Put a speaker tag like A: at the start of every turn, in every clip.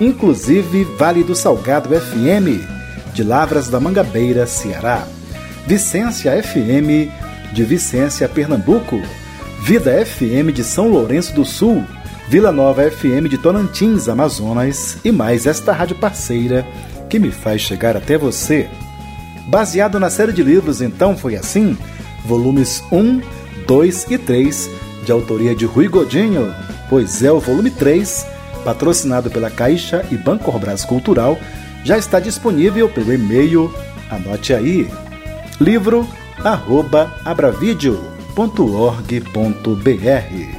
A: inclusive Vale do Salgado FM de Lavras da Mangabeira, Ceará. Vicência FM, de Vicência, Pernambuco. Vida FM de São Lourenço do Sul. Vila Nova FM de Tonantins, Amazonas. E mais esta rádio parceira que me faz chegar até você. Baseado na série de livros Então Foi Assim, volumes 1, 2 e 3, de autoria de Rui Godinho, pois é o volume 3, patrocinado pela Caixa e Banco Brás Cultural, já está disponível pelo e-mail, anote aí, livro arroba abravideo.org.br.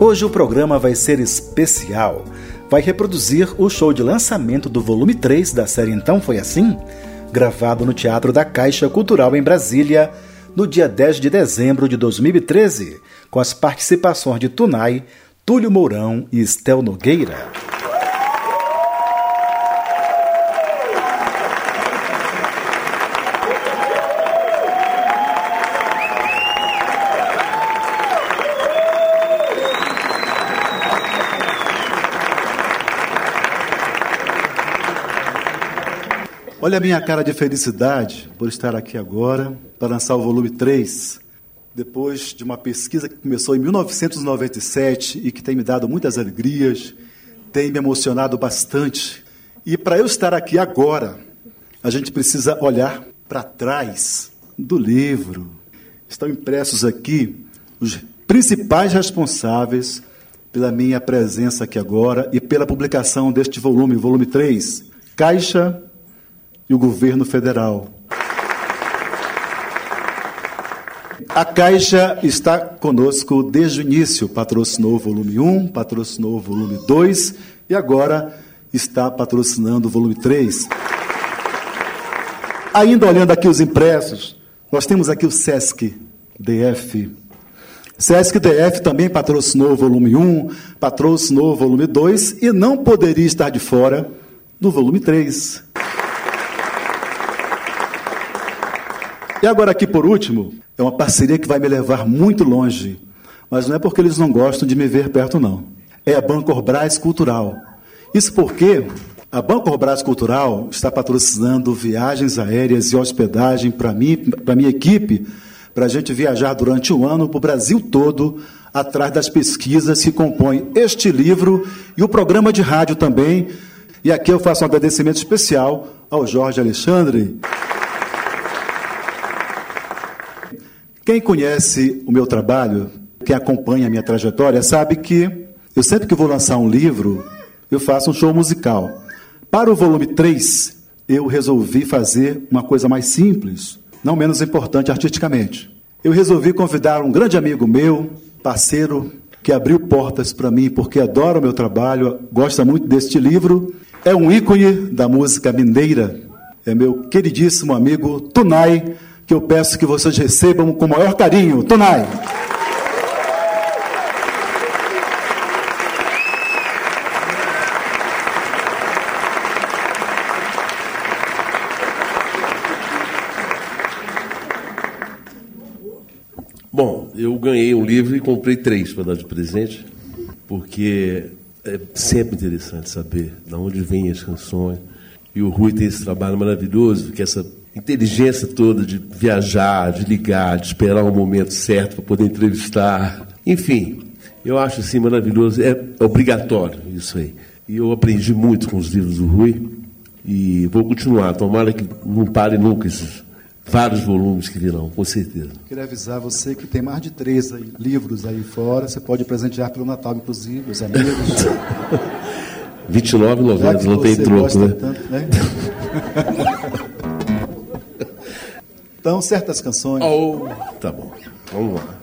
A: Hoje o programa vai ser especial. Vai reproduzir o show de lançamento do volume 3 da série Então Foi Assim, gravado no Teatro da Caixa Cultural em Brasília, no dia 10 de dezembro de 2013, com as participações de Tunai, Túlio Mourão e Estel Nogueira. Olha a minha cara de felicidade por estar aqui agora para lançar o volume 3, depois de uma pesquisa que começou em 1997 e que tem me dado muitas alegrias, tem me emocionado bastante. E para eu estar aqui agora, a gente precisa olhar para trás do livro. Estão impressos aqui os principais responsáveis pela minha presença aqui agora e pela publicação deste volume, volume 3. Caixa e o governo federal. A Caixa está conosco desde o início, patrocinou o volume 1, patrocinou o volume 2 e agora está patrocinando o volume 3. Ainda olhando aqui os impressos, nós temos aqui o SESC DF. SESC DF também patrocinou o volume 1, patrocinou o volume 2 e não poderia estar de fora do volume 3. E agora, aqui por último, é uma parceria que vai me levar muito longe. Mas não é porque eles não gostam de me ver perto, não. É a Banco Brás Cultural. Isso porque a Banco Brás Cultural está patrocinando viagens aéreas e hospedagem para mim, para minha equipe, para a gente viajar durante um ano para o Brasil todo, atrás das pesquisas que compõem este livro e o programa de rádio também. E aqui eu faço um agradecimento especial ao Jorge Alexandre. Quem conhece o meu trabalho, quem acompanha a minha trajetória, sabe que eu sempre que vou lançar um livro, eu faço um show musical. Para o volume 3, eu resolvi fazer uma coisa mais simples, não menos importante artisticamente. Eu resolvi convidar um grande amigo meu, parceiro, que abriu portas para mim porque adora o meu trabalho, gosta muito deste livro. É um ícone da música mineira. É meu queridíssimo amigo Tunai que eu peço que vocês recebam com o maior carinho. Tonai.
B: Bom, eu ganhei um livro e comprei três para dar de presente, porque é sempre interessante saber de onde vêm as canções. E o Rui tem esse trabalho maravilhoso, que essa inteligência toda de viajar, de ligar, de esperar o momento certo para poder entrevistar. Enfim, eu acho assim maravilhoso, é obrigatório isso aí. E eu aprendi muito com os livros do Rui e vou continuar. Tomara que não pare nunca esses vários volumes que virão, com certeza.
A: Queria avisar você que tem mais de três aí, livros aí fora. Você pode presentear pelo Natal, inclusive, os amigos.
B: 29,90, não tem troco, né? Tanto, né?
A: então, certas canções.
B: Oh, tá bom. Vamos lá.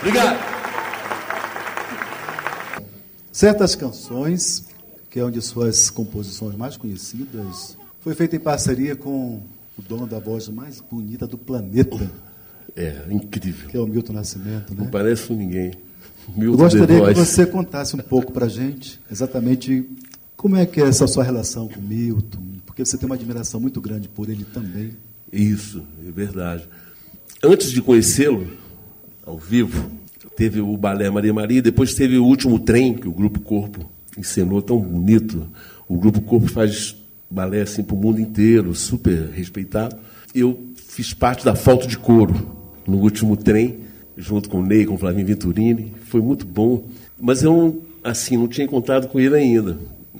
B: Obrigado.
A: Certas canções, que é uma de suas composições mais conhecidas, foi feita em parceria com o dono da voz mais bonita do planeta.
B: É, incrível.
A: Que é o Milton Nascimento, né?
B: Não parece com ninguém. Milton
A: Eu gostaria que você contasse um pouco para gente exatamente como é que é essa sua relação com o Milton, porque você tem uma admiração muito grande por ele também.
B: Isso, é verdade. Antes de conhecê-lo, ao vivo, teve o Balé Maria Maria, depois teve o último trem que o Grupo Corpo encenou tão bonito. O Grupo Corpo faz balé assim para o mundo inteiro, super respeitado. Eu fiz parte da Falta de Couro no último trem, junto com o Ney, com o Flavinho Venturini. Foi muito bom, mas eu assim, não tinha encontrado com ele ainda.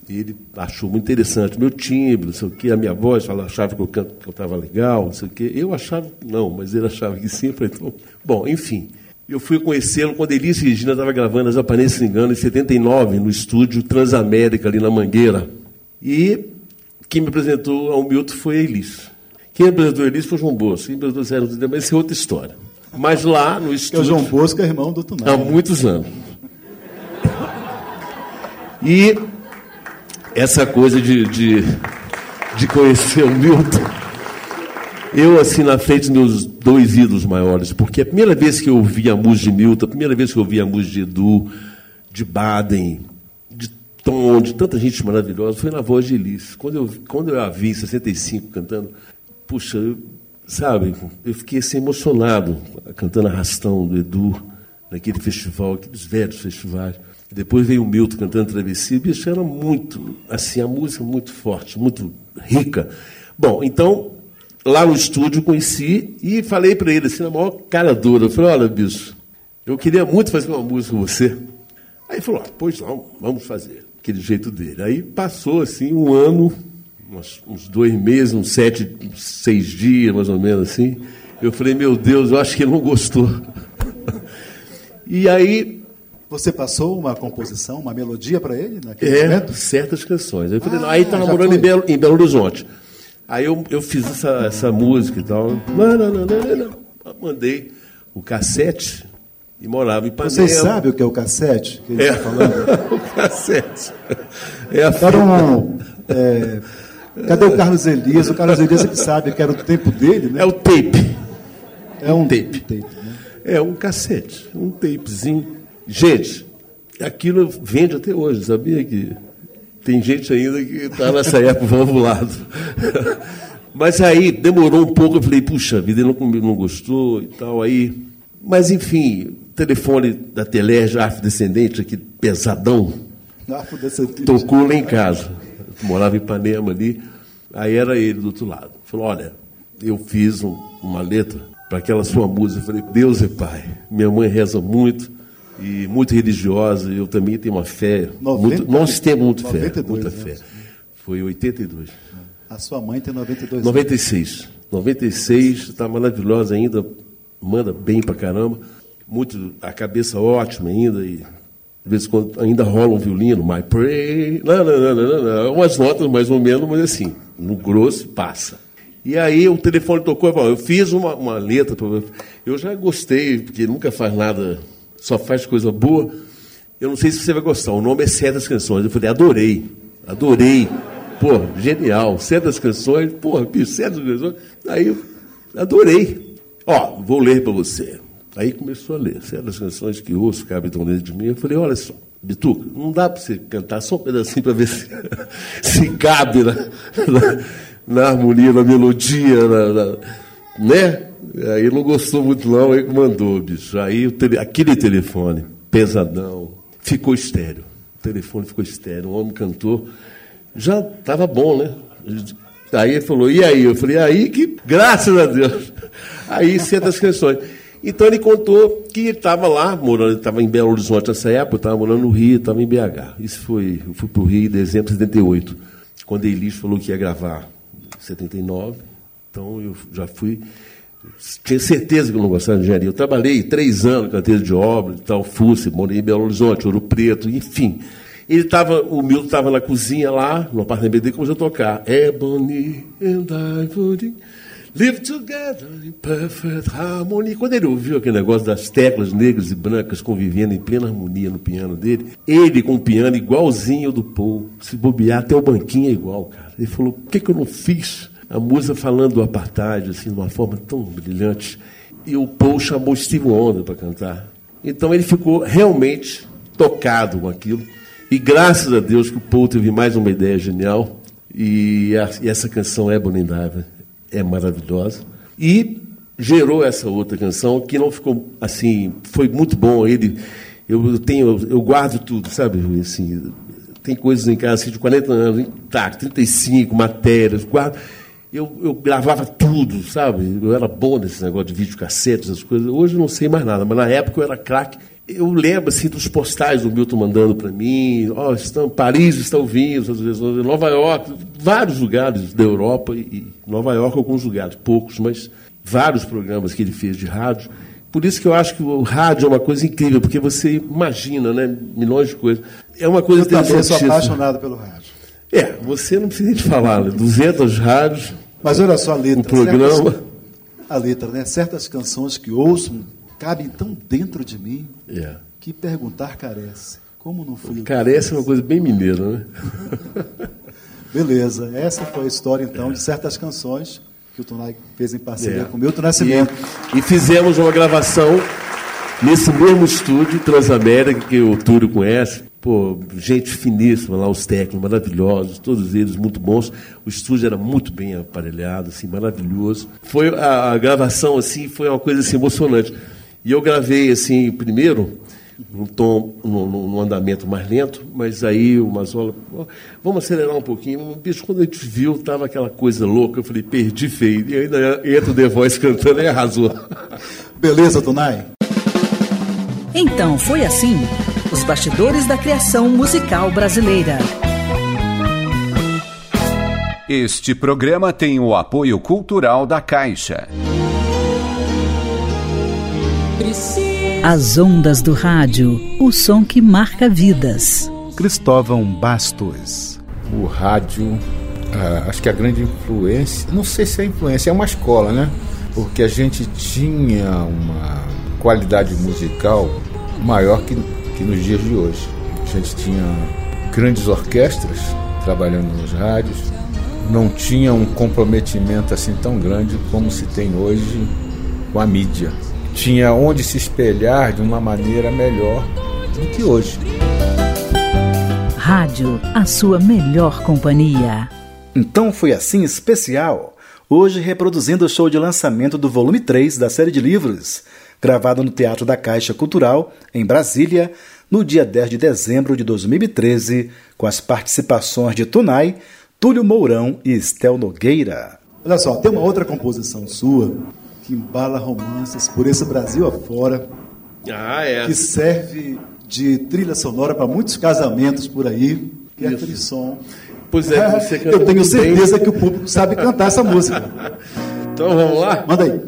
B: Ele achou muito interessante meu timbre, não sei o quê, a minha voz, falava, achava que eu canto, que eu estava legal, não sei o quê. Eu achava não, mas ele achava que sim. Falei, então, bom, enfim. Eu fui conhecê-lo quando Elis Regina estava gravando as Aparências Se Engano, em 79, no estúdio Transamérica, ali na Mangueira. E quem me apresentou ao Milton foi a Elis. Quem apresentou a Elis foi o João Bosco. Quem apresentou o Zé mas isso é outra história. Mas lá no estúdio...
A: o João Bosco é irmão do Tunai.
B: Há muitos anos. E essa coisa de, de, de conhecer o Milton, eu, assim, na frente dos meus dois ídolos maiores, porque a primeira vez que eu ouvi a música de Milton, a primeira vez que eu ouvi a música de Edu, de Baden, de Tom, de tanta gente maravilhosa, foi na voz de Elis. Quando eu, quando eu a vi em 65 cantando, puxa, eu, sabe, eu fiquei assim emocionado, cantando Arrastão do Edu, naquele festival, aqueles velhos festivais. Depois veio o Milton cantando Travessia, bicho, era muito, assim, a música muito forte, muito rica. Bom, então, lá no estúdio conheci e falei para ele, assim, na maior cara dura, eu falei, olha, bicho, eu queria muito fazer uma música com você. Aí ele falou, ah, pois não, vamos fazer, aquele jeito dele. Aí passou, assim, um ano, uns, uns dois meses, uns sete, seis dias, mais ou menos, assim. Eu falei, meu Deus, eu acho que ele não gostou. E aí
A: você passou uma composição, uma melodia para ele naquele
B: é,
A: momento?
B: certas canções. Eu falei, ah, aí estava morando em Belo, em Belo, Horizonte. Aí eu, eu fiz essa, essa música e tal. Não, não, não, não, não. Mandei o cassete e morava em Ipanema.
A: Vocês sabem o que é o cassete que ele está
B: é.
A: falando?
B: o cassete. É a
A: Era um, é, cadê o Carlos Elias? O Carlos Elias é que sabe que era o tempo dele, né?
B: É o tape.
A: É um tape. Um tape né?
B: É um cassete, um tapezinho. Gente, aquilo vende até hoje, sabia que tem gente ainda que está nessa época ovulado. Mas aí demorou um pouco, eu falei, puxa, vida não, não gostou e tal. Aí, mas enfim, telefone da Telerge, afrodescendente, aqui pesadão, tocou lá em casa. Eu morava em Ipanema ali, aí era ele do outro lado. Falou, olha, eu fiz um, uma letra para aquela sua música. Eu falei, Deus é Pai, minha mãe reza muito e muito religiosa. Eu também tenho uma fé. 90, muito, nós temos muito 92, fé, muita fé. Foi 82.
A: A sua mãe tem 92
B: 96. 96, está maravilhosa ainda, manda bem pra caramba. Muito, a cabeça ótima ainda. E de vez em quando ainda rola um violino, my pray. Não, não, não, não, não, Umas notas mais ou menos, mas assim, no grosso passa. E aí o telefone tocou e falou, eu fiz uma, uma letra. Eu já gostei, porque nunca faz nada só faz coisa boa. Eu não sei se você vai gostar. O nome é Certas Canções. Eu falei, adorei, adorei. Pô, genial. Certas Canções, porra, Certas Canções. Aí eu adorei. Ó, vou ler para você. Aí começou a ler. Certas canções que ouço, cabe tão dentro de mim. Eu falei, olha só, Bituca, não dá para você cantar só um pedacinho para ver se, se cabe na, na, harmonia, na melodia, na, na, né? Aí não gostou muito não, aí mandou, bicho. Aí tele, aquele telefone, pesadão, ficou estéreo. O telefone ficou estéreo. O homem cantou. Já estava bom, né? Aí ele falou, e aí? Eu falei, aí que, graças a Deus. Aí certas canções. Então ele contou que ele estava lá, morando, estava em Belo Horizonte nessa época, estava morando no Rio, estava em BH. Isso foi, eu fui para o Rio em dezembro de 78, quando Elis falou que ia gravar 79. Então eu já fui tinha certeza que eu não gostava de engenharia. Eu trabalhei três anos em canteiro de obra, tal, FUSE, morei em Belo Horizonte, Ouro Preto, enfim. Ele tava, o Milton estava na cozinha lá, no apartamento dele, começou a tocar. Ebony and Ivory. Live together in perfect harmony. Quando ele ouviu aquele negócio das teclas negras e brancas convivendo em plena harmonia no piano dele, ele com o piano igualzinho do Paul, se bobear até o banquinho é igual, cara. Ele falou: por que, que eu não fiz a música falando do apartheid, assim, de uma forma tão brilhante? E o Paul chamou Steve Wonder para cantar. Então ele ficou realmente tocado com aquilo. E graças a Deus que o Paul teve mais uma ideia genial. E, a, e essa canção é Bonindava é maravilhosa. E gerou essa outra canção que não ficou assim, foi muito bom. Ele, eu tenho, eu guardo tudo, sabe? Assim, tem coisas em casa assim, de 40 anos, tá, 35 matérias, guardo. Eu, eu gravava tudo, sabe? Eu era bom nesse negócio de videocassete, essas coisas. Hoje eu não sei mais nada, mas na época eu era craque eu lembro assim, dos postais do Milton mandando para mim, oh, estão, Paris está ouvindo, Nova York, vários lugares da Europa, e Nova York alguns lugares, poucos, mas vários programas que ele fez de rádio. Por isso que eu acho que o rádio é uma coisa incrível, porque você imagina, né, milhões de coisas. É uma coisa
A: eu interessante. Eu sou apaixonado pelo rádio.
B: É, você não precisa de falar, né? 200 rádios.
A: Mas olha só a letra.
B: O programa.
A: Certas, a letra, né? Certas canções que ouço cabe tão dentro de mim
B: yeah. É.
A: que perguntar carece. Como não fui
B: Carece é uma coisa bem mineira, né?
A: Beleza. Essa foi a história, então, de certas canções que o Tonai fez em parceria é. com o Milton Nascimento.
B: E, e, fizemos uma gravação nesse mesmo estúdio, Transamérica, que o Túlio conhece. Pô, gente finíssima lá, os técnicos maravilhosos, todos eles muito bons. O estúdio era muito bem aparelhado, assim, maravilhoso. Foi a, a gravação, assim, foi uma coisa assim, emocionante. E eu gravei assim, primeiro, num tom, num, num andamento mais lento, mas aí o Mazola, vamos acelerar um pouquinho. Bicho, quando a gente viu, tava aquela coisa louca, eu falei, perdi feio. E ainda entra o The Voice cantando e arrasou.
A: Beleza, Tonai?
C: Então, foi assim, os bastidores da criação musical brasileira.
D: Este programa tem o apoio cultural da Caixa.
C: As ondas do rádio, o som que marca vidas.
A: Cristóvão Bastos.
E: O rádio, ah, acho que a grande influência, não sei se é influência, é uma escola, né? Porque a gente tinha uma qualidade musical maior que, que nos dias de hoje. A gente tinha grandes orquestras trabalhando nos rádios, não tinha um comprometimento assim tão grande como se tem hoje com a mídia tinha onde se espelhar de uma maneira melhor do que hoje.
C: Rádio, a sua melhor companhia.
A: Então foi assim especial. Hoje reproduzindo o show de lançamento do volume 3 da série de livros, gravado no Teatro da Caixa Cultural, em Brasília, no dia 10 de dezembro de 2013, com as participações de Tunai, Túlio Mourão e Estel Nogueira. Olha só, tem uma outra composição sua que embala romances por esse Brasil afora.
B: Ah, é.
A: Que serve de trilha sonora para muitos casamentos por aí, que é Frisson.
B: Pois é, você
A: canta Eu tenho certeza bem. que o público sabe cantar essa música.
B: Então vamos lá?
A: Manda aí.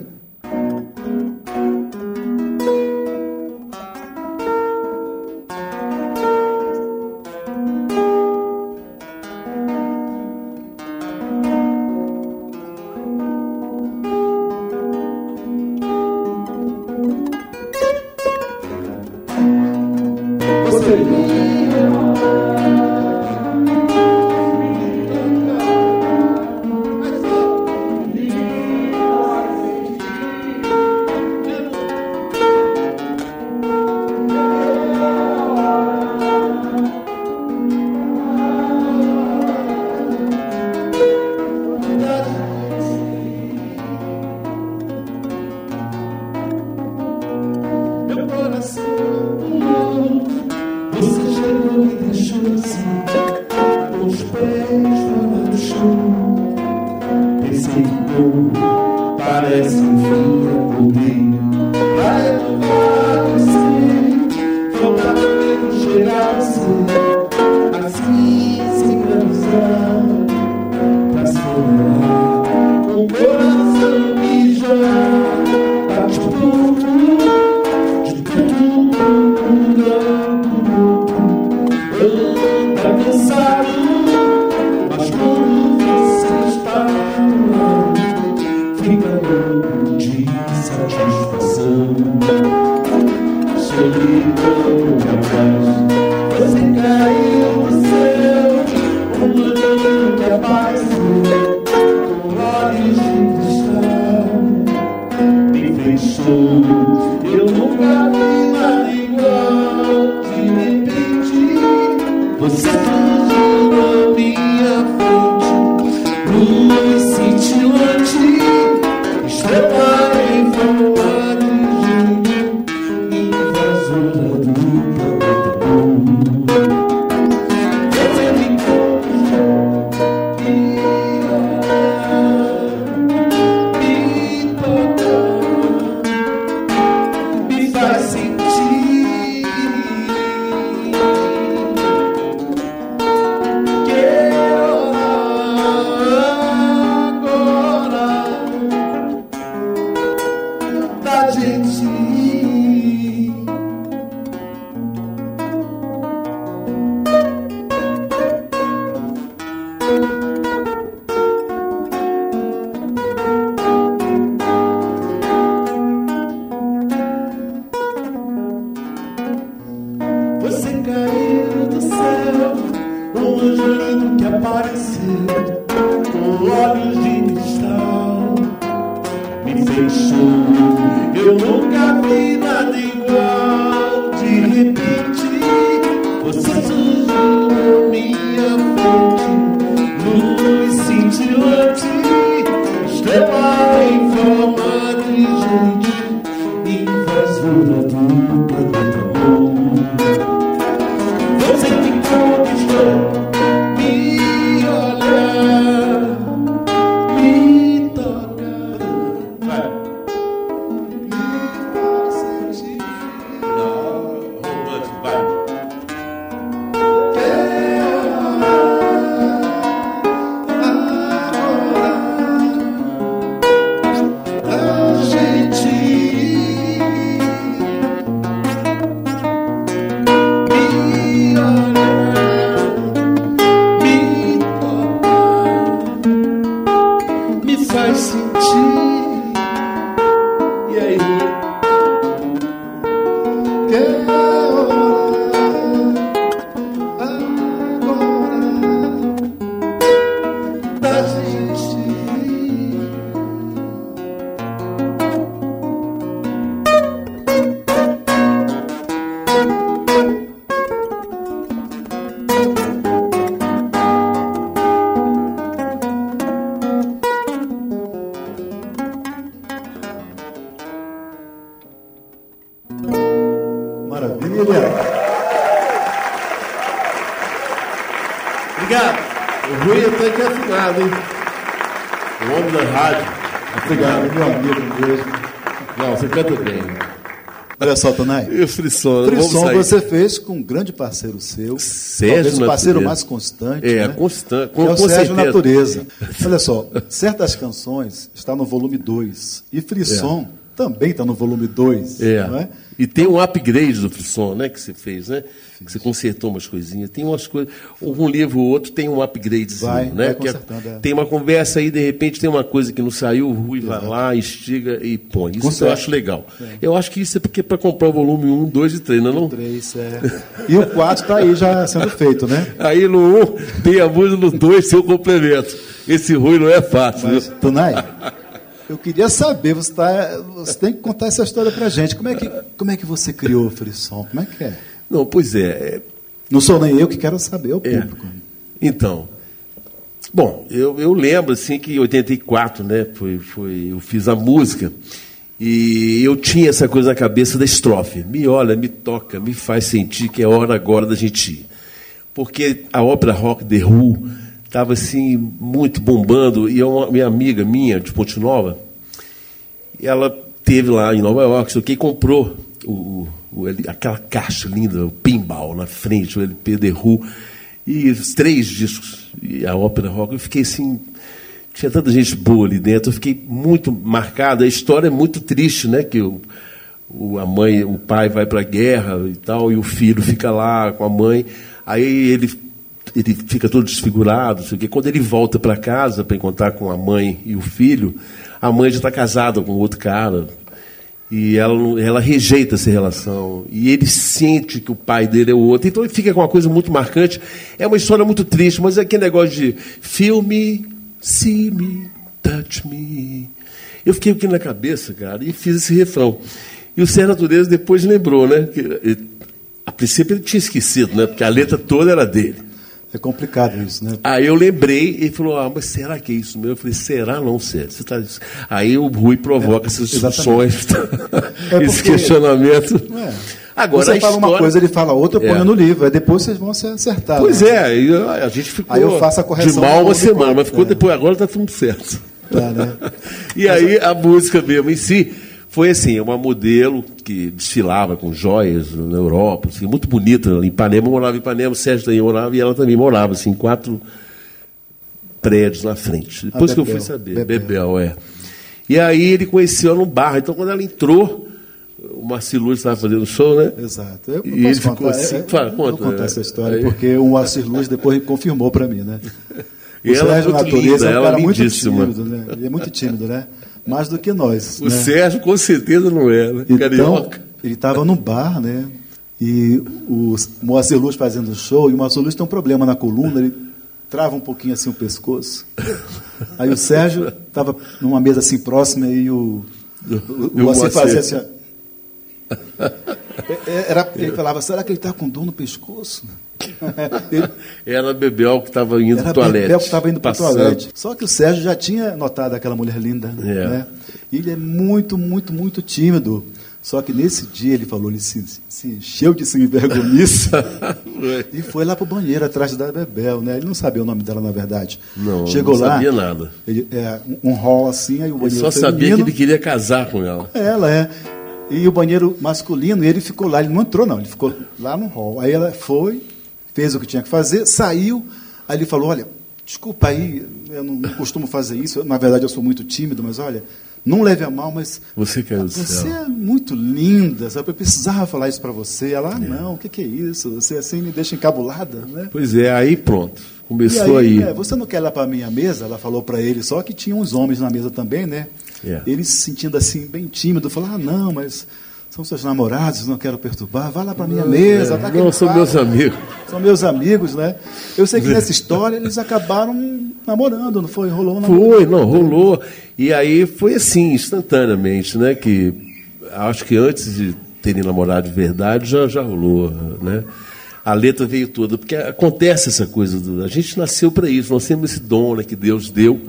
F: Pra
B: planeta Você
A: só, Tonai.
B: E o Frisson,
A: Frisson você fez com um grande parceiro seu.
B: Sérgio
A: talvez o parceiro
B: Natureza.
A: mais constante.
B: É,
A: né?
B: constante.
A: Que é
B: Com,
A: o
B: com
A: Sérgio
B: certeza.
A: Natureza. Olha só, certas canções estão no volume 2. E Frisson também está no volume 2.
B: É.
A: É?
B: E tem um upgrade do Frisson, né, que você fez, né? Que você consertou umas coisinhas. Tem umas coisas. Um livro ou outro tem um upgradezinho,
A: Vai,
B: né?
A: vai
B: que é-
A: é.
B: Tem uma conversa aí, de repente tem uma coisa que não saiu, o Rui vai lá, instiga e põe. Isso eu
A: Conserta.
B: acho legal. Eu acho que isso é porque para comprar o volume 1, 2 e 3, não é não?
A: 3, é. E o 4 está aí já sendo feito, né?
B: Aí no 1 tem a música, no 2 tem o complemento. Esse Rui não é fácil.
A: Mas,
B: viu?
A: Eu queria saber, você, tá, você tem que contar essa história pra gente. Como é que, como é que você criou o Frisson? Como é que é?
B: Não, pois é, é.
A: Não sou nem eu que quero saber, é o
B: É.
A: público.
B: Então, bom, eu, eu lembro assim que em 84, né, foi, foi, eu fiz a música e eu tinha essa coisa na cabeça da estrofe. Me olha, me toca, me faz sentir que é hora agora da gente ir. Porque a ópera rock The Who estava assim muito bombando e uma minha amiga minha de Ponte Nova, ela teve lá em Nova York, sei que, comprou o, o- aquela caixa linda, o pinball na frente, o LP The Who, e os três discos, e a ópera rock. Eu fiquei assim. Tinha tanta gente boa ali dentro, eu fiquei muito marcado. A história é muito triste, né? Que o- a mãe, o pai vai para a guerra e tal, e o filho fica lá com a mãe. Aí ele, ele fica todo desfigurado, sei o quê. Quando ele volta para casa para encontrar com a mãe e o filho, a mãe já está casada com outro cara. e ela, ela rejeita essa relação. E ele sente que o pai dele é o outro. Então ele fica com uma coisa muito marcante. É uma história muito triste, mas é aquele negócio de filme, see me, touch me. Eu fiquei aqui na cabeça, cara, e fiz esse refrão. E o Sérgio Natureza depois lembrou, né? Que, ele, a princípio ele tinha esquecido, né? Porque a letra toda era dele.
A: É complicado isso, né?
B: Aí eu lembrei e falou: Ah, mas será que é isso mesmo? Eu falei: Será não, Sérgio? Você tá... Aí o Rui provoca é, essas discussões, é esse questionamento. É.
A: Agora, você fala história... uma coisa, ele fala outra, eu ponho é. no livro. Aí depois vocês vão se acertar.
B: Pois né? é, a gente ficou
A: aí eu faço a correção
B: de mal uma semana, mas ficou é. depois, agora está tudo certo. Tá, né? e aí a música mesmo em si foi assim, uma modelo que desfilava com joias na Europa, assim, muito bonita. Em Ipanema, eu morava em Ipanema, o Sérgio também morava e ela também morava, assim, quatro prédios na frente. Depois que eu fui saber, Bebel. Bebel, é. E aí ele conheceu ela no bar. Então, quando ela entrou, o Marcelo Luz estava fazendo show, né?
A: Exato. Eu e ele ficou assim, é, fala, conta, vou contar é, essa história, aí... porque o Marcelo Luz depois confirmou para mim, né?
B: O e ela é muito Natureza linda, é um ela muito tímido,
A: né? Ele é muito tímido, né? Mais do que nós.
B: O né? Sérgio com certeza não é, né?
A: Então, Carioca. Ele estava no bar, né? E o Moacir Luz fazendo show, e o Moacir Luz tem um problema na coluna, ele trava um pouquinho assim o pescoço. Aí o Sérgio estava numa mesa assim próxima e o, o, o Moacir fazia assim. É, é, era, ele falava, será que ele está com dor no pescoço?
B: Era Bebel que estava indo para o toalete. Bebel
A: que estava indo para o toalete. Só que o Sérgio já tinha notado aquela mulher linda. É. Né? Ele é muito, muito, muito tímido. Só que nesse dia ele falou, ele se, se encheu de vergonhice e foi lá para o banheiro atrás da Bebel, né? Ele não sabia o nome dela, na verdade.
B: Não, Chegou não sabia
A: lá,
B: nada.
A: Ele, é, um hall assim, aí o banheiro
B: Ele só feminino, sabia que ele queria casar com ela.
A: Ela, é e o banheiro masculino, ele ficou lá, ele não entrou não, ele ficou lá no hall. Aí ela foi, fez o que tinha que fazer, saiu, aí ele falou, olha, desculpa aí, eu não, costumo fazer isso, na verdade eu sou muito tímido, mas olha, não leve a mal, mas
B: você, quer
A: você é muito linda, sabe? Eu precisava falar isso para você. Ela, ah, é. não, o que, que, é isso? Você assim me deixa encabulada, né?
B: Pois é, aí pronto, começou aí. aí. É,
A: você não quer ir lá para minha mesa? Ela falou para ele, só que tinha uns homens na mesa também, né? Yeah. É. Ele se sentindo assim, bem tímido, falou: Ah, não, mas são seus namorados, não quero perturbar, vai lá para minha mesa.
B: É, não, são meus amigos.
A: São meus amigos, né? Eu sei que nessa história eles acabaram namorando, não foi? Rolou um.
B: Foi, não, rolou. E aí foi assim, instantaneamente, né? Que acho que antes de terem namorado de verdade já, já rolou, né? A letra veio toda, porque acontece essa coisa. Do, a gente nasceu para isso, nós temos esse dom né, que Deus deu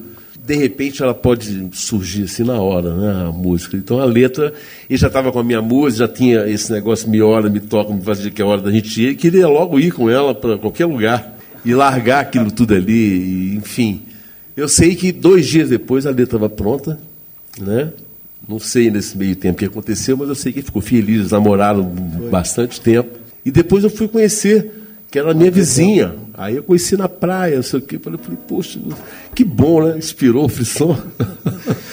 B: de repente ela pode surgir assim na hora, né, a música. Então a letra, ele já estava com a minha música, já tinha esse negócio, me olha, me toca, me fazia que é hora da gente ir, e queria logo ir com ela para qualquer lugar e largar aquilo tudo ali, e, enfim. Eu sei que dois dias depois a letra estava pronta, né? Não sei nesse meio tempo o que aconteceu, mas eu sei que ficou feliz, namoraram Foi. bastante tempo. E depois eu fui conhecer que era a minha vizinha. Aí eu conheci na praia, não sei o quê. Falei, poxa, que bom, né? Inspirou o frisson.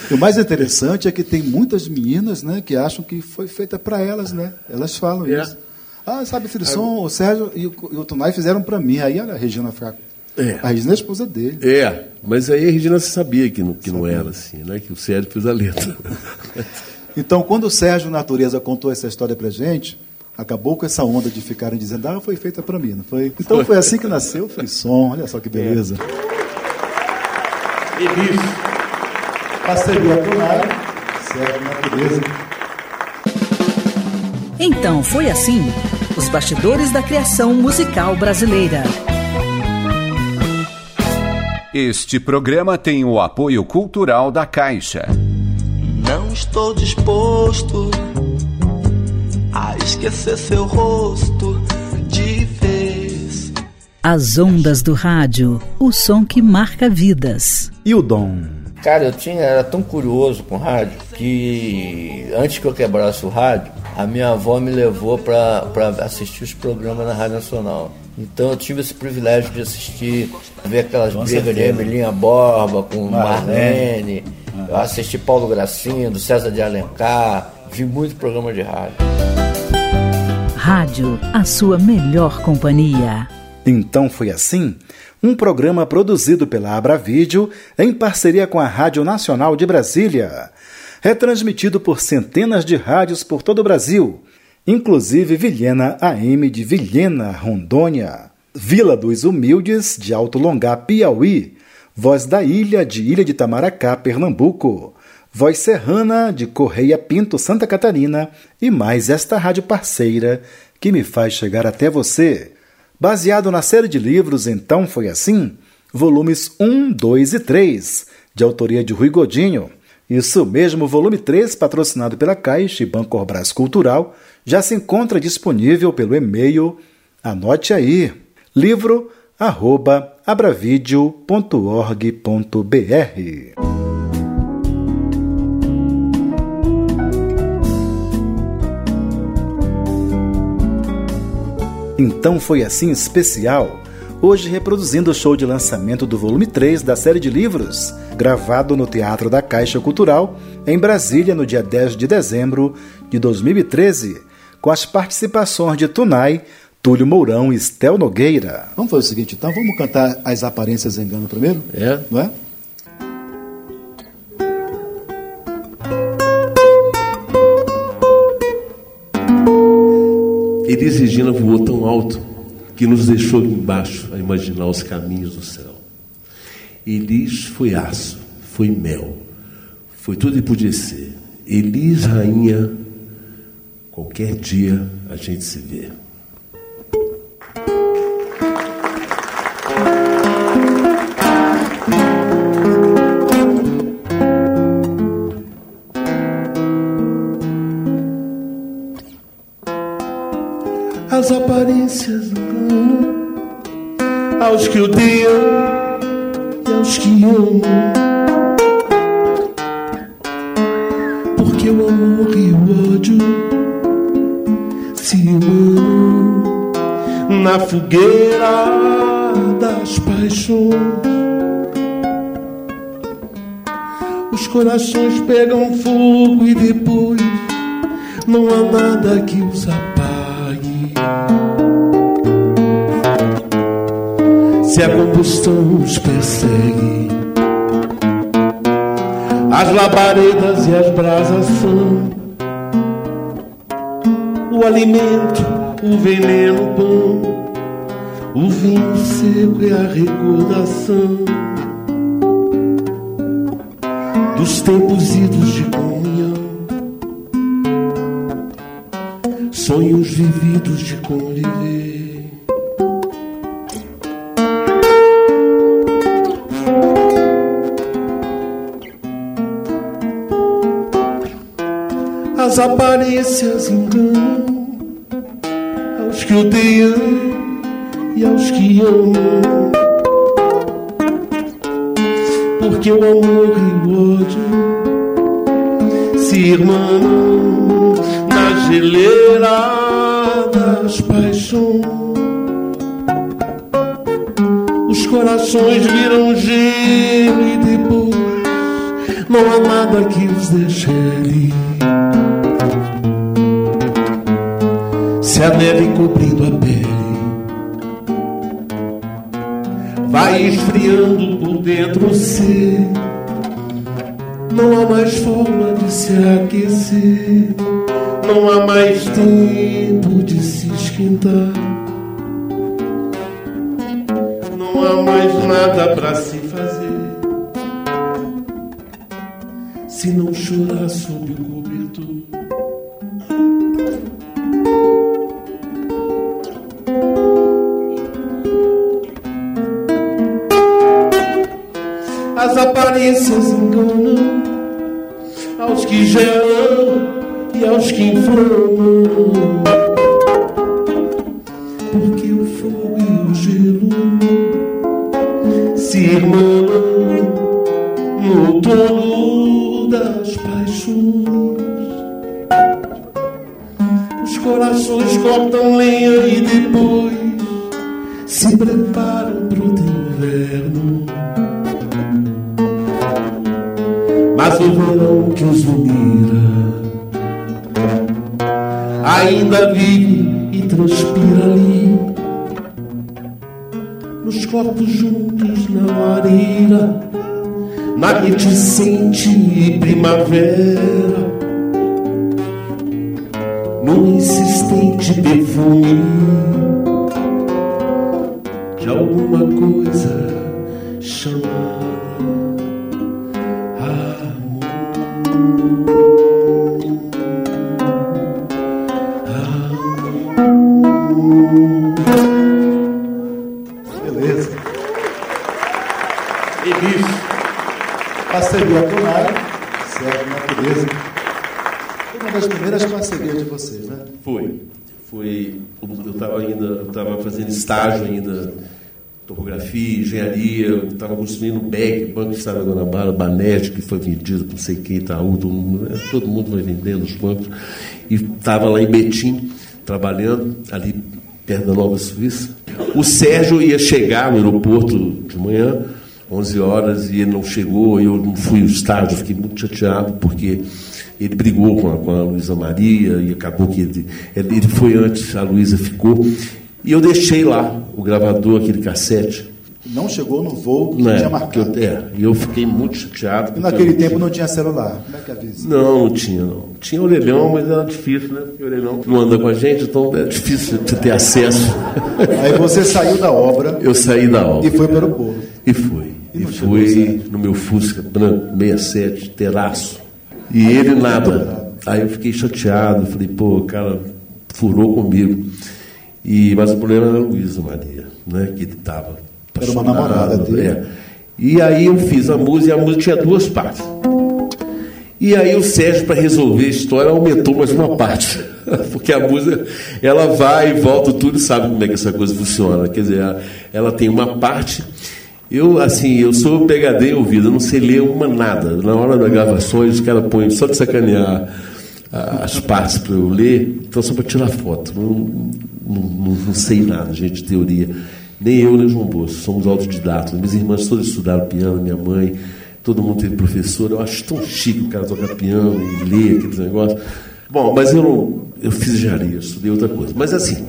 A: O mais interessante é que tem muitas meninas né, que acham que foi feita para elas, né? Elas falam é. isso. Ah, sabe, frisson, o Sérgio e o, e o Tonai fizeram para mim. Aí a Regina Fraco. É. A Regina é a esposa dele.
B: É, mas aí a Regina sabia que não, que não era assim, né? Que o Sérgio fez a letra.
A: então, quando o Sérgio Natureza contou essa história para gente, acabou com essa onda de ficarem dizendo, ah, foi feita para mim, não foi? Então foi assim que nasceu o Frisson, olha só que beleza. É. Parceria Tonai, Sérgio Natureza.
C: Então foi assim, os bastidores da criação musical brasileira.
D: Este programa tem o apoio cultural da Caixa.
F: Não estou disposto a esquecer seu rosto de vez.
C: As ondas do rádio, o som que marca vidas.
A: E o dom?
G: Cara, eu tinha, era tão curioso com rádio que antes que eu quebrasse o rádio, a minha avó me levou para assistir os programas na Rádio Nacional. Então eu tive esse privilégio de assistir, ver aquelas brigas de Emelinha Borba com Marlene. Eu assisti Paulo Gracindo, César de Alencar, vi muito programa de rádio.
C: Rádio, a sua melhor companhia.
A: Então foi assim? Um programa produzido pela Abra Vídeo em parceria com a Rádio Nacional de Brasília. retransmitido por centenas de rádios por todo o Brasil, inclusive Vilhena AM de Vilhena, Rondônia, Vila dos Humildes de Alto Longá, Piauí, Voz da Ilha de Ilha de Tamaracá, Pernambuco, Voz Serrana de Correia Pinto, Santa Catarina e mais esta rádio parceira que me faz chegar até você. Baseado na série de livros Então Foi Assim, volumes 1, 2 e 3, de autoria de Rui Godinho. Isso mesmo, volume 3, patrocinado pela Caixa e Banco Orbras Cultural, já se encontra disponível pelo e-mail. Anote aí, livro arroba abravideo.org.br. Então foi assim especial. Hoje reproduzindo o show de lançamento do volume 3 da série de livros, gravado no Teatro da Caixa Cultural, em Brasília, no dia 10 de dezembro de 2013, com as participações de Tunai, Túlio Mourão e Estel Nogueira.
H: Vamos fazer o seguinte, então, vamos cantar As Aparências Enganam primeiro?
B: É?
H: Não é?
B: Elis Regina voou tão alto que nos deixou embaixo a imaginar os caminhos do céu. Elis foi aço, foi mel, foi tudo que podia ser. Elis, rainha, qualquer dia a gente se vê. As aparências enganam aos que odeiam e aos que amam. Porque o amor e o ódio se irmanam na fogueira das paixões. Os corações pegam fogo e depois não há nada que os apague. Se a combustão os persegue, as labaredas e as brasas são o alimento, o veneno bom, o vinho seco e a recordação dos tempos idos de comunhão, sonhos vividos de conviver. As aparências enganam aos que odeiam e aos que amam. Porque o amor e o ódio se irmanam na geleira das paixões. Os corações viram gelo e depois não há nada que os deixe a neve cobrindo a pele vai esfriando por dentro o ser. Não há mais forma de se aquecer, não há mais tempo de se esquentar. Mas o verão que os unira ainda vive e transpira ali. Nos corpos juntos na lareira, na reticente primavera, no insistente perfume. De alguma coisa
A: Foi.
B: Foi. Eu estava ainda, estava fazendo estágio ainda, topografia, engenharia, estava construindo o BEC, Banco do Estado da Guanabara, Banete, que foi vendido não sei quem, Itaú, todo mundo, né? todo mundo vai vendendo os bancos. E estava lá em Betim, trabalhando, ali perto da Nova Suíça. O Sérgio ia chegar no aeroporto de manhã, 11 horas, e ele não chegou, eu não fui ao estádio, fiquei muito chateado, porque ele brigou com a, com a Luísa Maria e acabou que ele, ele foi antes, a Luísa ficou. E eu deixei lá o gravador, aquele cassete.
A: Não chegou no voo que
B: né,
A: tinha marcado.
B: eu, é, e eu fiquei muito chateado.
A: E naquele tempo não tinha celular. Como é que avisa?
B: Não, não tinha, não. Tinha orelhão, mas era difícil, né? Porque o orelhão não anda com a gente, então é difícil de ter acesso.
A: Aí você saiu da obra
B: Eu saí da obra.
A: e foi para o aeroporto.
B: E fui.
A: E
B: E
A: não certo.
B: no meu Fusca branco, 67, terraço. E ele nada. Aí eu fiquei chateado, falei, pô, o cara furou comigo. E, mas o problema era a Luísa Maria, né? Que ele estava.
A: Era uma namorada dele.
B: É. E aí eu fiz a música, e a música tinha duas partes. E aí o Sérgio, para resolver a história, aumentou mais uma parte. Porque a música, ela vai e volta, tudo sabe como é que essa coisa funciona. Quer dizer, ela, ela tem uma parte. Eu, assim, eu sou PHD ouvido, eu não sei ler uma nada. Na hora das gravações, os caras põem só de sacanear as partes para eu ler, então só para tirar foto. Não, não, não, sei nada, gente, teoria. Nem eu, nem o João Bosco, somos autodidatos. Minhas irmãs todas estudaram piano, minha mãe, todo mundo teve professor. Eu acho tão chique o cara tocar piano e ler aqueles negócios. Bom, mas eu não. Eu fiz engenharia, estudei outra coisa. Mas assim,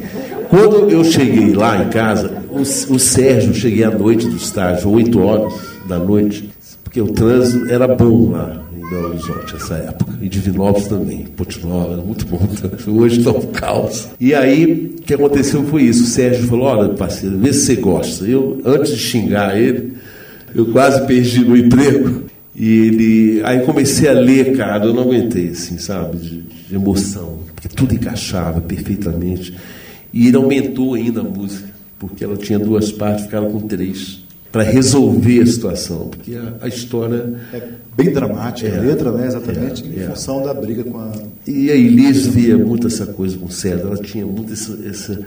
B: quando eu cheguei lá em casa, o, o Sérgio, cheguei à noite do estágio, 8 horas da noite, porque o trânsito era bom lá em Belo Horizonte nessa época. E Divinópolis também, Portinópolis, era muito bom. Hoje está um caos. E aí, o que aconteceu foi isso. O Sérgio falou: olha, parceiro, vê se você gosta. Eu, antes de xingar ele, eu quase perdi meu emprego. E ele. Aí comecei a ler, cara, eu não aguentei, assim, sabe, de, de emoção, porque tudo encaixava perfeitamente. E ele aumentou ainda a música, porque ela tinha duas partes, ficaram com três, para resolver a situação, porque a, a história.
A: É bem dramática a
B: É.
A: letra, né? Exatamente,
B: É,
A: em
B: é.
A: função da briga com a.
B: E a Elis via muito essa coisa com o César, ela tinha muito essa, essa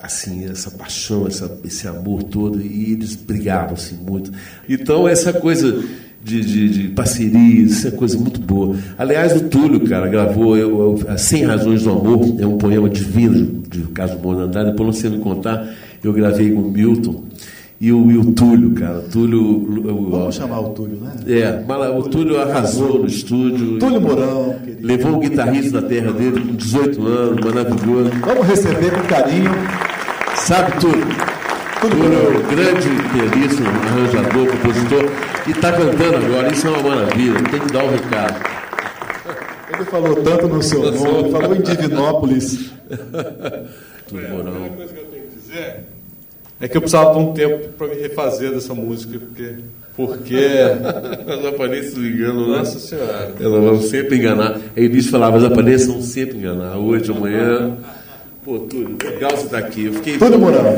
B: assim, essa paixão, essa, esse amor todo, e eles brigavam assim muito. Então, essa coisa de, de, de parceria, isso é coisa muito boa. Aliás, o Túlio, cara, gravou eu, eu, As 100 Razões do Amor, é um poema divino de Carlos Bom de Andrade, depois não sei me contar, eu gravei com o Milton. E o, e o Túlio, cara, Túlio. o-
A: Vamos chamar o Túlio, né?
B: é, mas o Túlio arrasou no estúdio.
A: Túlio Mourão, querido.
B: Levou o guitarrista da terra dele com 18 anos, maravilhoso.
A: Vamos receber com carinho.
B: Sabe. Túlio é um grande pianista, um arranjador, compositor, e está cantando agora. Isso é uma maravilha, tem que dar o recado.
A: Ele falou tanto no seu nome, falou em Divinópolis.
B: Túlio Mourão.
I: A coisa que eu tenho que dizer é que eu precisava de um tempo para me refazer dessa música, porque. Porque.
B: As aparências não enganam, né?
I: Nossa Senhora.
B: Elas vão sempre enganar. A Elis falava, as aparências vão sempre enganar. Hoje, amanhã. Pô, Túlio, legal você estar aqui. Eu fiquei.
A: Túlio Mourão.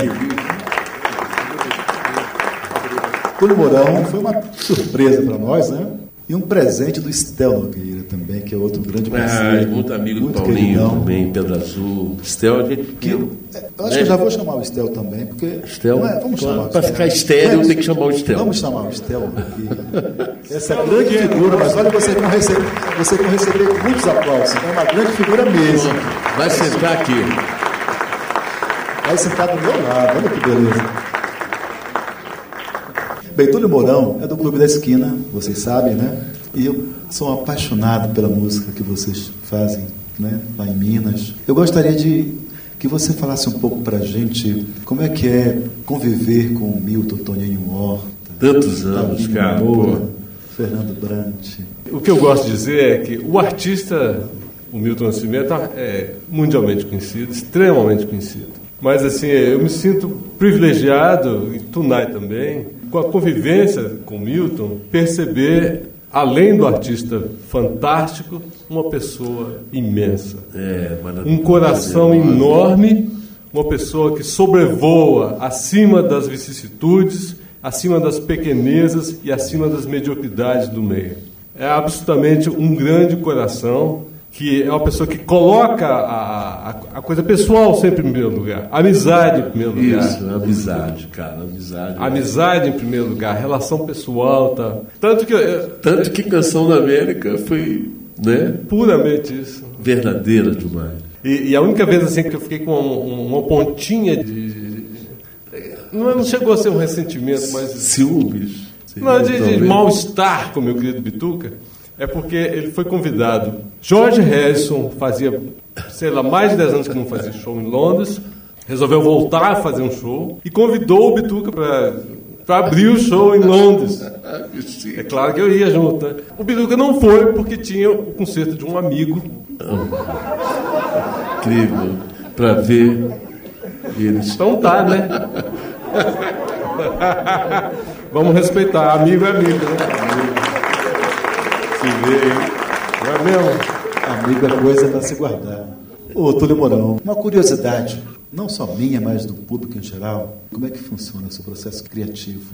A: Túlio Mourão foi uma surpresa para nós, né? E um presente do Estel Nogueira também, que é outro grande
B: Ah,
A: parceiro.
B: muito amigo do
A: muito
B: Paulinho
A: queridão.
B: também, Pedro Azul. Estel, a gente.
A: Que, é, eu acho que eu já vou chamar o Estel também, porque.
B: Estel?
A: É, vamos
B: Claro,
A: chamar. Estel.
B: ficar estéreo,
A: É,
B: tem que chamar o Estel.
A: Vamos chamar o Estel aqui. Essa grande figura, mas olha, vocês vão receber, vocês vão receber muitos aplausos. É uma grande figura mesmo.
B: Vai sentar aqui.
A: Vai sentar do meu lado, olha que beleza. Bem, Túlio Mourão é do Clube da Esquina, vocês sabem, né? E eu sou apaixonado pela música que vocês fazem, né? Lá em Minas. Eu gostaria de que você falasse um pouco pra gente como é que é conviver com o Milton Toninho Horta.
B: Tantos anos,
A: Tavinho
B: cara.
A: Moura. Fernando Brant.
I: O que eu gosto de dizer é que o artista, o Milton Nascimento, é mundialmente conhecido, extremamente conhecido. Mas assim, eu me sinto privilegiado, e Tunai também, com a convivência com Milton, perceber, além do artista fantástico, uma pessoa imensa.
B: É,
I: um coração enorme, uma pessoa que sobrevoa acima das vicissitudes, acima das pequenezas e acima das mediocridades do meio. É absolutamente um grande coração que é uma pessoa que coloca a, a, a, coisa pessoal sempre em primeiro lugar, amizade em primeiro lugar.
B: Isso, amizade, cara, amizade.
I: Amizade em primeiro lugar, relação pessoal, tá. Tanto que
B: tanto que Canção da América foi, né?
I: Puramente isso.
B: Verdadeira demais.
I: E, e a única vez assim que eu fiquei com uma, uma pontinha de não, não chegou a ser um ressentimento, mas
B: ciúmes.
I: Não, de, de mal-estar com meu querido Bituca é porque ele foi convidado. George Harrison fazia, sei lá, mais de 10 anos que não fazia show em Londres, resolveu voltar a fazer um show e convidou o Bituca para abrir o show em Londres. É claro que eu ia junto. Né? O Bituca não foi porque tinha o concerto de um amigo.
B: Incrível. Para ver eles.
I: Então tá, né? Vamos respeitar. Amigo é amigo, né?
A: Se vê, não é mesmo? Amigo é coisa para se guardar. Ô, Túlio Mourão, uma curiosidade, não só minha, mas do público em geral. Como é que funciona o seu processo criativo?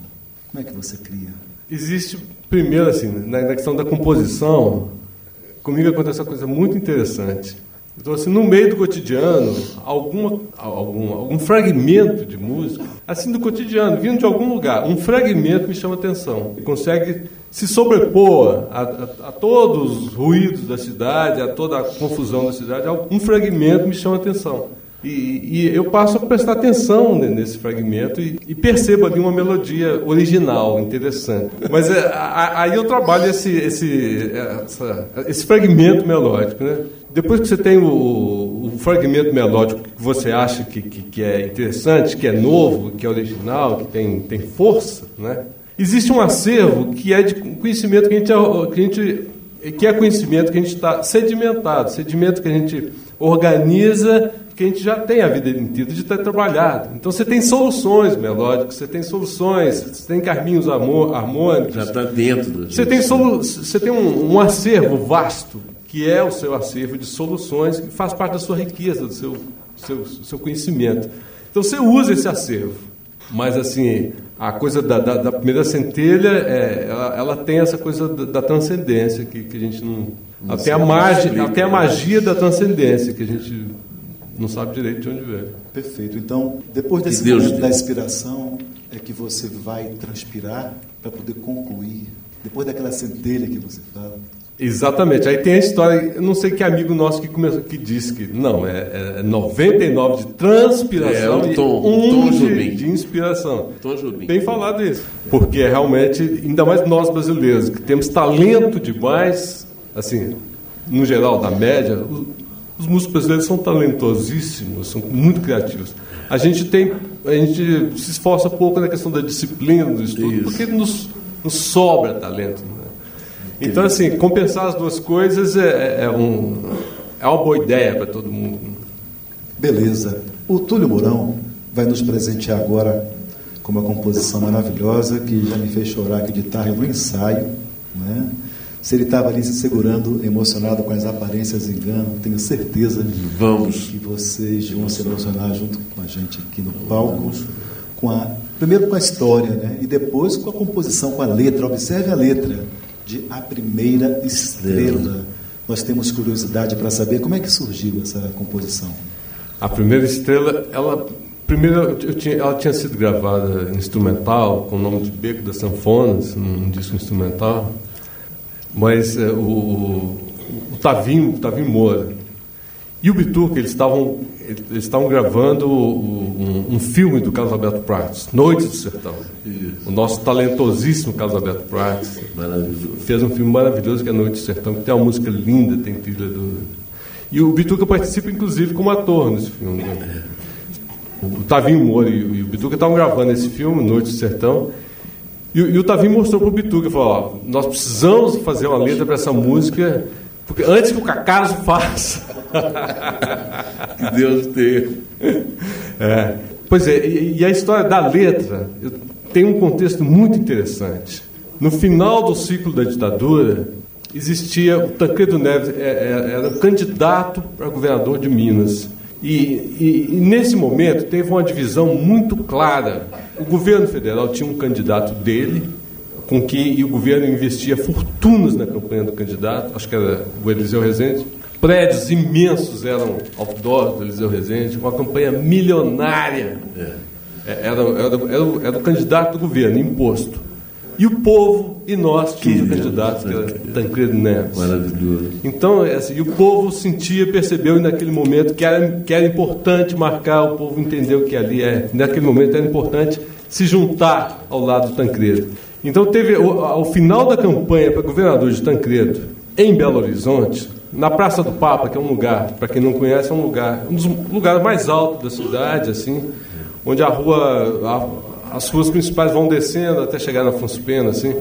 A: Como é que você cria?
I: Existe, primeiro, assim, na questão da composição, comigo acontece uma coisa muito interessante. Então, assim, no meio do cotidiano, alguma, algum, algum fragmento de música, assim do cotidiano, vindo de algum lugar, um fragmento me chama atenção. Consegue se sobrepor a, a, a, todos os ruídos da cidade, a toda a confusão da cidade, um fragmento me chama atenção. E, e eu passo a prestar atenção nesse fragmento e, e, percebo ali uma melodia original, interessante. Mas é, aí eu trabalho esse, esse, essa, esse fragmento melódico. Né? Depois que você tem o, o fragmento melódico que você acha que, que, que, é interessante, que é novo, que é original, que tem, tem força, né? Existe um acervo que é de conhecimento que a gente, que, a gente, que é conhecimento que a gente está sedimentado, sedimento que a gente organiza, que a gente já tem a vida inteira de ter trabalhado. Então você tem soluções melódicas, você tem soluções, você tem caminhos harmônicos.
B: Já está dentro.
I: Você tem, solu você tem um, um acervo vasto, que é o seu acervo de soluções, que faz parte da sua riqueza, do seu, seu, seu conhecimento. Então você usa esse acervo. Mas assim, a coisa da, da, da primeira centelha, é, ela, ela, tem essa coisa da, da transcendência que, que, a gente não. não até, a magia, até a magia da transcendência, que a gente não sabe direito de onde vem.
A: Perfeito. Então, depois desse Deus momento Deus. da inspiração, é que você vai transpirar para poder concluir. Depois daquela centelha que você fala.
I: Exatamente. Aí tem a história, eu não sei que amigo nosso que, começou, que disse que não, é, é 99 de transpiração
B: é, tom,
I: e um
B: de,
I: de, inspiração. Tem falado isso. Porque é realmente, ainda mais nós brasileiros, que temos talento demais, assim, no geral da média, os músicos brasileiros são talentosíssimos, são muito criativos. A gente tem, a gente se esforça pouco na questão da disciplina do estudo, isso. porque nos, nos sobra talento. Né? Então, assim, compensar as duas coisas é, é, um, é uma boa ideia para todo mundo.
A: Beleza. O Túlio Mourão vai nos presentear agora com uma composição maravilhosa que já me fez chorar aqui de tarde no ensaio. Né? Se ele estava ali se segurando, emocionado com as aparências engano, tenho certeza
B: Vamos.
A: que vocês vão se emocionar junto com a gente aqui no palco. Com a, primeiro com a história, né? e depois com a composição, com a letra. Observe a letra de A Primeira Estrela. Nós temos curiosidade para saber como é que surgiu essa composição.
I: A Primeira Estrela, ela primeiro tinha, ela tinha sido gravada instrumental com o nome de Beco das Sanfonas, num disco instrumental, mas é, o, o, Tavinho, o Tavinho Moura e o Bituca, eles estavam eles estavam gravando um, um, filme do Carlos Alberto Prates, Noites do Sertão. Isso. O nosso talentosíssimo Carlos Alberto Prates fez um filme maravilhoso que é Noite do Sertão, que tem uma música linda, tem trilha do. E o Bituca participa, inclusive, como ator nesse filme. Né? O Tavinho Moura e o Bituca estavam gravando esse filme, Noite do Sertão, E, e o Tavinho mostrou para o Bituca, falou, ó, nós precisamos fazer uma letra para essa música, porque antes que o Cacaso faça.
B: que Deus tenha.
I: É. Pois é, e, a história da letra tem um contexto muito interessante. No final do ciclo da ditadura, existia o Tancredo Neves, é, é, era candidato para governador de Minas. E, e, e, nesse momento teve uma divisão muito clara. O governo federal tinha um candidato dele, com que o governo investia fortunas na campanha do candidato, acho que era o Eliseu Rezende. Prédios imensos eram outdoors do Eliseu Rezende, uma campanha milionária. É. Era, era, era, era o candidato do governo, imposto. E o povo e nós tínhamos o candidato, que era Tancredo Neves.
B: Maravilhoso.
I: Então, assim, e o povo sentia, percebeu naquele momento que era, que era importante marcar, o povo entendeu que ali é, naquele momento era importante se juntar ao lado do Tancredo. Então, teve, ao, final da campanha para governador de Tancredo, em Belo Horizonte, na Praça do Papa, que é um lugar, para quem não conhece, é um lugar, um dos lugares mais altos da cidade, assim, onde a rua, as ruas principais vão descendo até chegar na Afonso Pena, assim.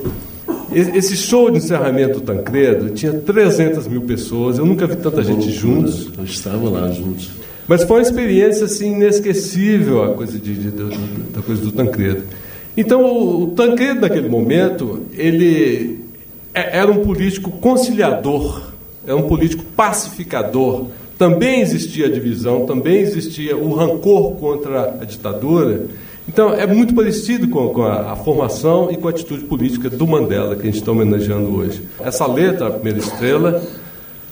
I: Esse show de encerramento do Tancredo tinha 300 mil pessoas, eu nunca vi tanta gente juntos.
B: Nós estávamos lá juntos.
I: Mas foi uma experiência assim inesquecível a coisa de, de, de da coisa do Tancredo. Então o, o Tancredo naquele momento ele era um político conciliador, era um político pacificador. Também existia a divisão, também existia o rancor contra a ditadura. Então, é muito parecido com, com a, a, formação e com a atitude política do Mandela, que a gente está homenageando hoje. Essa letra, a primeira estrela,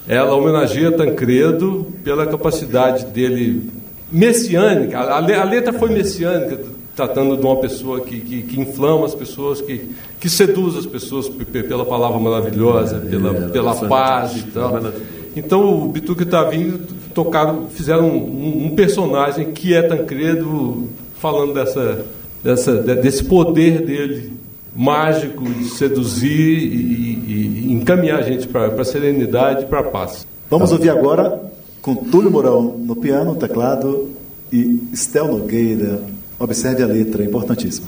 I: ela homenageia Tancredo pela capacidade dele messiânica. A, a letra foi messiânica, tratando de uma pessoa que, que, que, inflama as pessoas, que, que seduz as pessoas pela palavra maravilhosa, pela, pela paz e tal. Então o Bituca e Tavinho tocaram, fizeram um, um personagem que é Tancredo falando dessa, dessa, desse poder dele mágico de seduzir e, e encaminhar a gente para a serenidade e para a paz.
J: Vamos ouvir agora com Túlio Mourão no piano, teclado e Estel Nogueira. Observe a letra, é importantíssimo.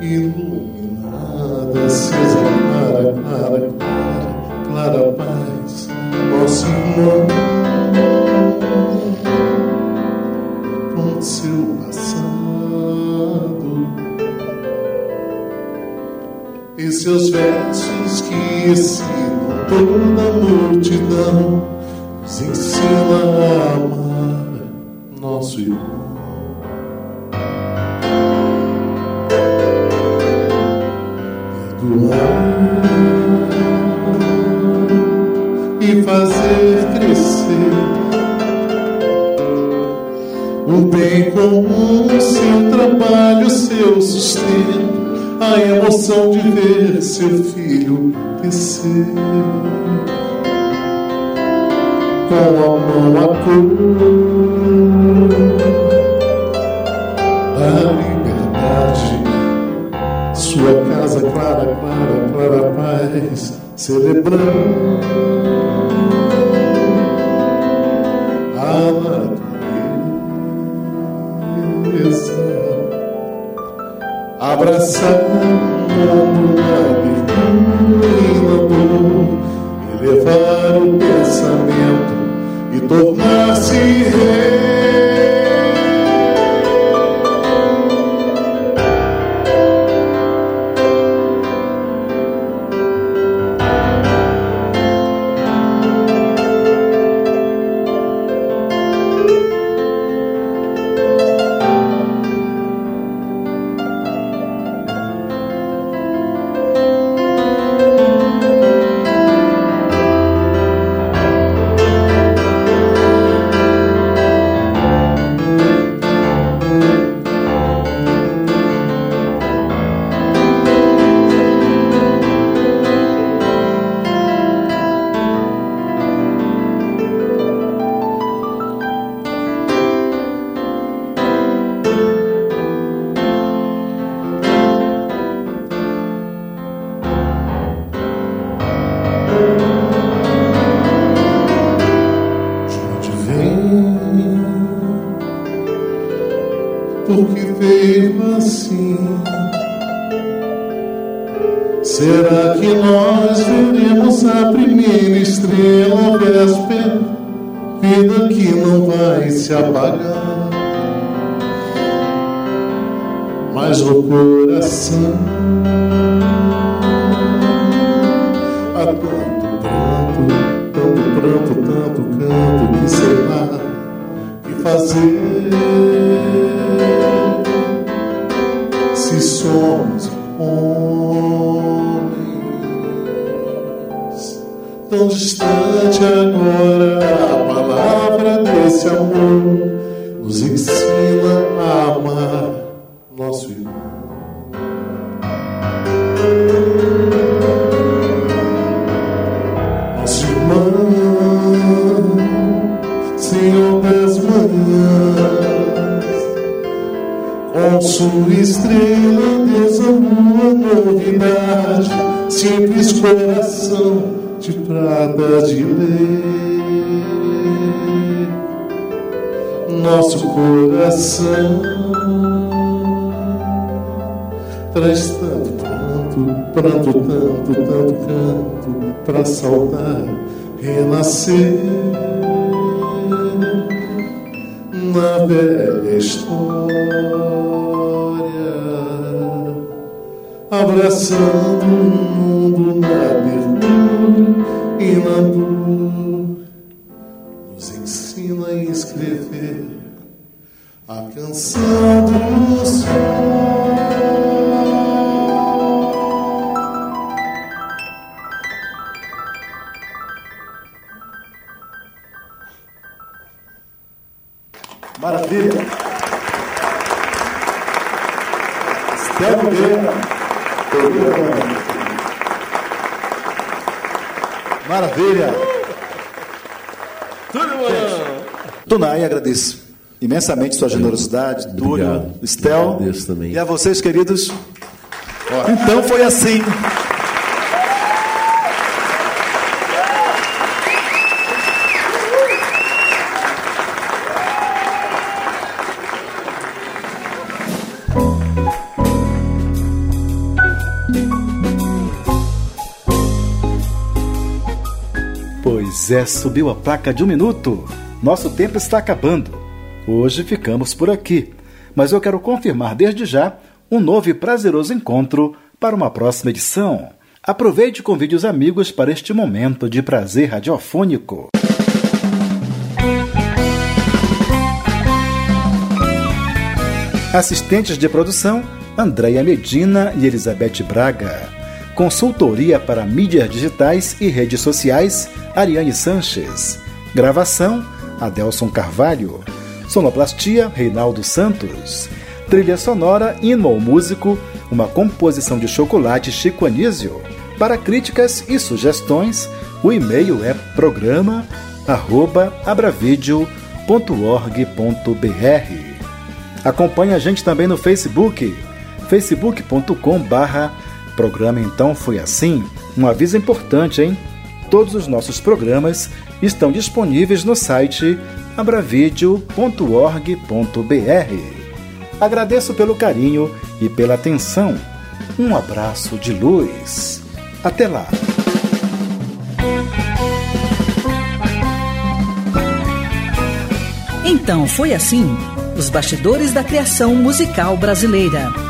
J: iluminada, acesa, clara, clara, clara, clara paz, nosso irmão. Com seu passado e seus versos que ensinam toda a multidão, nos ensina e fazer crescer o bem comum, seu trabalho, seu sustento, a emoção de ver seu filho crescer. Com a mão a cor
K: celebrando
J: a natureza, abraçando. A sua estrela desamou novidade, simples coração de prata de lei. Nosso coração traz tanto, tanto, pranto, tanto, tanto canto para saudar, renascer uma velha história, abraçando o mundo na abertura e na dor. Nos ensina a escrever a canção. Imensamente sua generosidade, Túlio, Estel. E a vocês, queridos. Então foi assim. Pois é, subiu a placa de um minuto. Nosso tempo está acabando. Hoje ficamos por aqui, mas eu quero confirmar desde já um novo e prazeroso encontro para uma próxima edição. Aproveite e convide os amigos para este momento de prazer radiofônico. Assistentes de produção: Andréia Medina e Elizabeth Braga. Consultoria para mídias digitais e redes sociais: Ariane Sanches. Gravação: Adelson Carvalho. Sonoplastia, Reinaldo Santos. Trilha sonora, Hino ao Músico, uma composição de chocolate Chico Anísio. Para críticas e sugestões, o e-mail é programa@abravideo.org.br. Acompanhe a gente também no Facebook, facebook.com barra Programa Então Foi Assim. Um aviso importante, hein? Todos os nossos programas estão disponíveis no site abravideo.org.br. Agradeço pelo carinho
A: e pela atenção. Um abraço de luz. Até lá!
C: Então foi assim: os bastidores da criação musical brasileira.